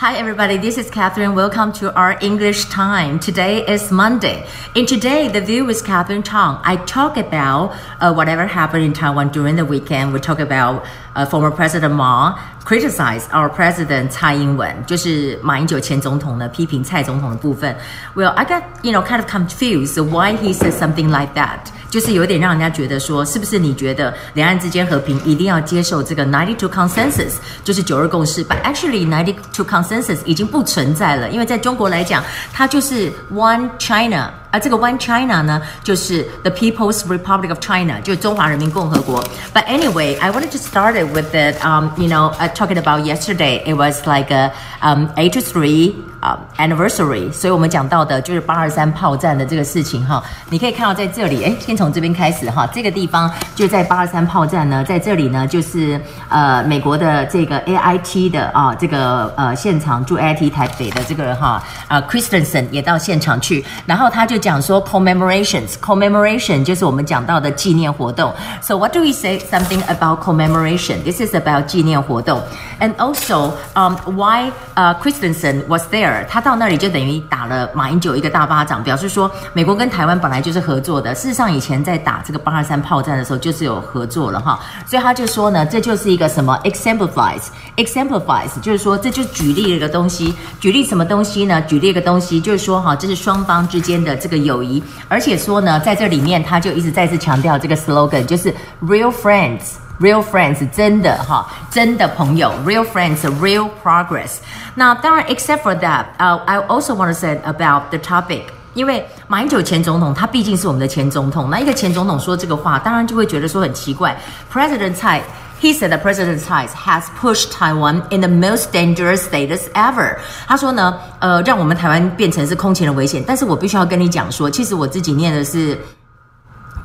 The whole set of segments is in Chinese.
Hi, everybody. This is Catherine. Welcome to our English time. Today is Monday. In today, the view is Catherine Tong. I talk about uh, whatever happened in Taiwan during the weekend. We talk about uh, former President Ma criticize our president 蔡英文，就是马英九前总统呢批评蔡总统的部分。Well, I got you know kind of confused why he said something like that. 就是有点让人家觉得说，是不是你觉得两岸之间和平一定要接受这个 ninety two consensus，就是九二共识？But actually ninety two consensus 已经不存在了，因为在中国来讲，它就是 one China。而这个 One China 呢，就是 The People's Republic of China，就是中华人民共和国。But anyway, I wanted to start it with it. Um, you know, uh, talking about yesterday, it was like a um, eight to three. 啊、，anniversary，所以我们讲到的就是八二三炮战的这个事情哈。你可以看到在这里，哎，先从这边开始哈。这个地方就在八二三炮战呢，在这里呢，就是呃美国的这个 AIT 的啊这个呃现场驻 AIT 台北的这个哈啊 Christensen 也到现场去，然后他就讲说 commemorations，commemoration 就是我们讲到的纪念活动。So what do we say something about commemoration? This is about 纪念活动，and also um why uh Christensen was there. 他到那里就等于打了马英九一个大巴掌，表示说美国跟台湾本来就是合作的。事实上，以前在打这个八二三炮战的时候就是有合作了哈，所以他就说呢，这就是一个什么 exemplifies，exemplifies，就是说这就举例了一个东西，举例什么东西呢？举例一个东西就是说哈，这是双方之间的这个友谊，而且说呢，在这里面他就一直再次强调这个 slogan，就是 real friends。Real friends，真的哈，真的朋友。Real friends，real progress。那当然，except for that，呃、，I also want to say about the topic，因为马英九前总统他毕竟是我们的前总统，那一个前总统说这个话，当然就会觉得说很奇怪。President Tsai。He said that President Tsai has pushed Taiwan in the most dangerous status ever。他说呢，呃，让我们台湾变成是空前的危险。但是我必须要跟你讲说，其实我自己念的是。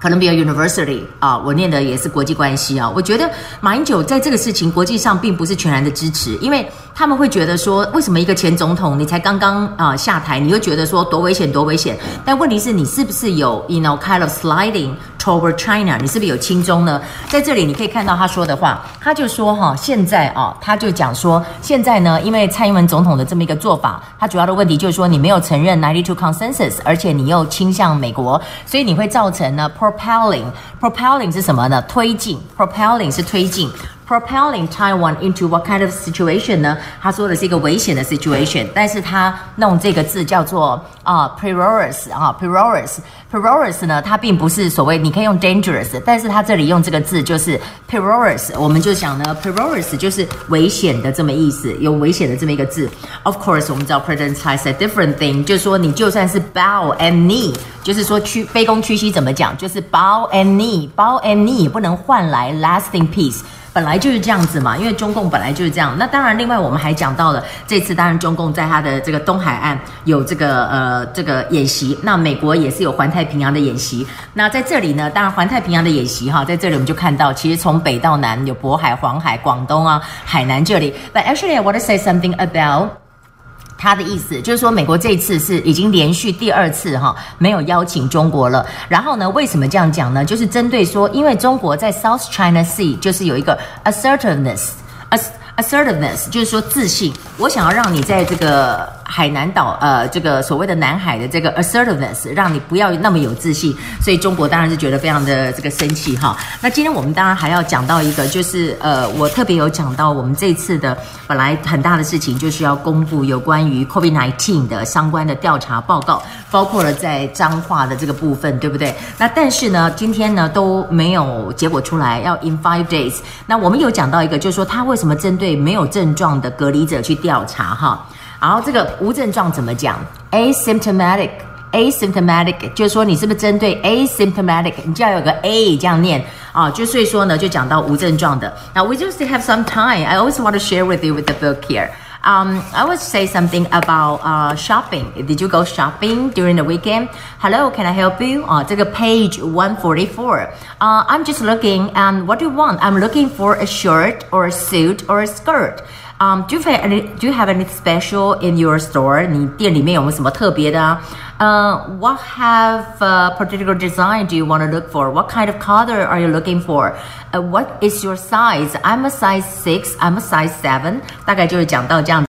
可能比较 University 啊，我念的也是国际关系啊。我觉得马英九在这个事情国际上并不是全然的支持，因为他们会觉得说，为什么一个前总统你才刚刚啊下台，你又觉得说多危险多危险？但问题是你是不是有 you know kind of sliding Over China？你是不是有轻中呢？在这里你可以看到他说的话，他就说哈，现在啊，他就讲说，现在呢，因为蔡英文总统的这么一个做法，他主要的问题就是说你没有承认 Ninety Two consensus，而且你又倾向美国，所以你会造成呢。propelling propelling 是什么呢？推进 propelling 是推进。Propelling Taiwan into what kind of situation 呢？他说的是一个危险的 situation，但是他弄这个字叫做啊 perilous 啊 perilous perilous 呢，它并不是所谓你可以用 dangerous，但是他这里用这个字就是 perilous，我们就想呢 perilous 就是危险的这么意思，有危险的这么一个字。Of course，我们知道 President Tsai said different thing，就是说你就算是 bow and knee，就是说屈卑躬屈膝怎么讲？就是 bow and knee，bow and knee 不能换来 lasting peace。 本来就是这样子嘛，因为中共本来就是这样。那当然，另外我们还讲到了这次，当然中共在他的这个东海岸有这个呃这个演习，那美国也是有环太平洋的演习。那在这里呢，当然环太平洋的演习哈，在这里我们就看到，其实从北到南有渤海、黄海、广东啊、海南这里。But actually, I want to say something about. 他的意思就是说，美国这一次是已经连续第二次哈没有邀请中国了。然后呢，为什么这样讲呢？就是针对说，因为中国在 South China Sea 就是有一个 assertiveness assertiveness 就是说自信。我想要让你在这个。海南岛，呃，这个所谓的南海的这个 assertiveness，让你不要那么有自信，所以中国当然是觉得非常的这个生气哈。那今天我们当然还要讲到一个，就是呃，我特别有讲到我们这次的本来很大的事情，就是要公布有关于 COVID-19 的相关的调查报告，包括了在彰化的这个部分，对不对？那但是呢，今天呢都没有结果出来，要 in five days。那我们有讲到一个，就是说他为什么针对对没有症状的隔离者去调查哈？然后这个无症状怎么讲？asymptomatic，asymptomatic，就是说你是不是针对 asymptomatic？你就要有个 a 这样念啊，就所以说呢，就讲到无症状的。Now we just have some time. I always want to share with you with the book here. Um, I would say something about uh shopping. Did you go shopping during the weekend? Hello, can I help you? 啊，这个 page one forty four. Uh, I'm just looking. And what do you want? I'm looking for a shirt or a suit or a skirt. Um, do you have any Do you have any special in your store？你店里面有没有什么特别的啊？ 呃、uh,，What have a particular design do you want to look for? What kind of color are you looking for? Uh, what is your size? I'm a size six. I'm a size seven. 大概就是讲到这样。